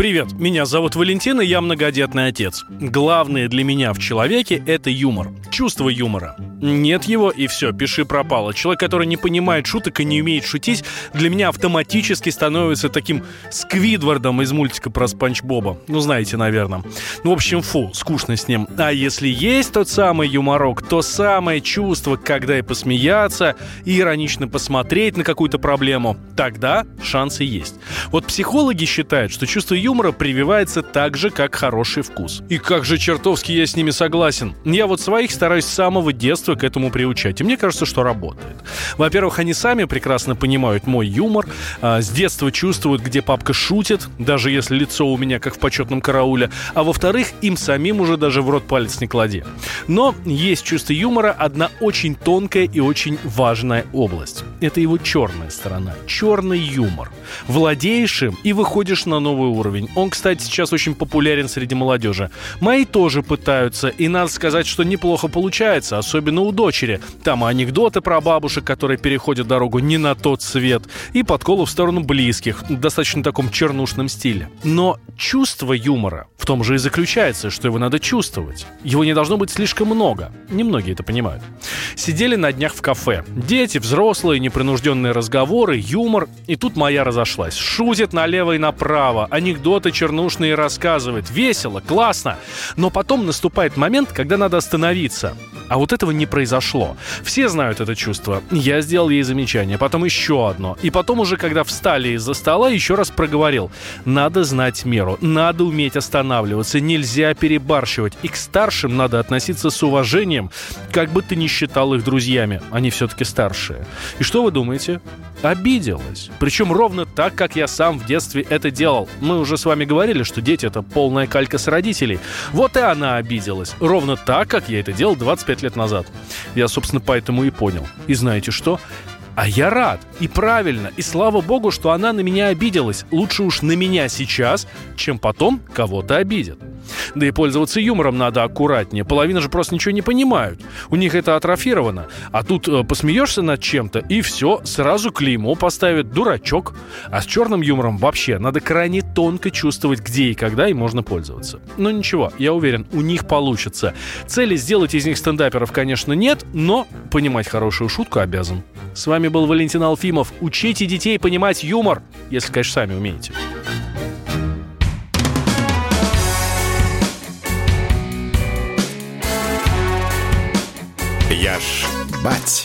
Привет, меня зовут Валентин, и я многодетный отец. Главное для меня в человеке – это юмор. Чувство юмора. Нет его, и все, пиши пропало. Человек, который не понимает шуток и не умеет шутить, для меня автоматически становится таким Сквидвардом из мультика про Спанч Боба. Ну, знаете, наверное. Ну, в общем, фу, скучно с ним. А если есть тот самый юморок, то самое чувство, когда и посмеяться, и иронично посмотреть на какую-то проблему, тогда шансы есть. Вот психологи считают, что чувство юмора юмора прививается так же, как хороший вкус. И как же чертовски я с ними согласен. Я вот своих стараюсь с самого детства к этому приучать. И мне кажется, что работает. Во-первых, они сами прекрасно понимают мой юмор. А, с детства чувствуют, где папка шутит, даже если лицо у меня как в почетном карауле. А во-вторых, им самим уже даже в рот палец не клади. Но есть чувство юмора одна очень тонкая и очень важная область. Это его черная сторона. Черный юмор. Владеешь им и выходишь на новый уровень уровень. Он, кстати, сейчас очень популярен среди молодежи. Мои тоже пытаются, и надо сказать, что неплохо получается, особенно у дочери. Там анекдоты про бабушек, которые переходят дорогу не на тот свет, и подколы в сторону близких, в достаточно таком чернушном стиле. Но чувство юмора в том же и заключается, что его надо чувствовать. Его не должно быть слишком много. Немногие это понимают. Сидели на днях в кафе. Дети, взрослые, непринужденные разговоры, юмор. И тут моя разошлась. Шутит налево и направо. Анекдот анекдоты чернушные рассказывает. Весело, классно. Но потом наступает момент, когда надо остановиться. А вот этого не произошло. Все знают это чувство. Я сделал ей замечание, потом еще одно. И потом уже, когда встали из-за стола, еще раз проговорил. Надо знать меру, надо уметь останавливаться, нельзя перебарщивать. И к старшим надо относиться с уважением, как бы ты ни считал их друзьями. Они все-таки старшие. И что вы думаете? Обиделась. Причем ровно так, как я сам в детстве это делал. Мы уже с вами говорили, что дети — это полная калька с родителей. Вот и она обиделась. Ровно так, как я это делал 25 лет назад. Я, собственно, поэтому и понял. И знаете что? А я рад. И правильно. И слава богу, что она на меня обиделась. Лучше уж на меня сейчас, чем потом кого-то обидят. Да и пользоваться юмором надо аккуратнее. Половина же просто ничего не понимают. У них это атрофировано. А тут э, посмеешься над чем-то, и все, сразу клеймо поставят «дурачок». А с черным юмором вообще надо крайне тонко чувствовать, где и когда им можно пользоваться. Но ничего, я уверен, у них получится. Цели сделать из них стендаперов, конечно, нет, но понимать хорошую шутку обязан. С вами был Валентин Алфимов. Учите детей понимать юмор, если, конечно, сами умеете. Я ж бать.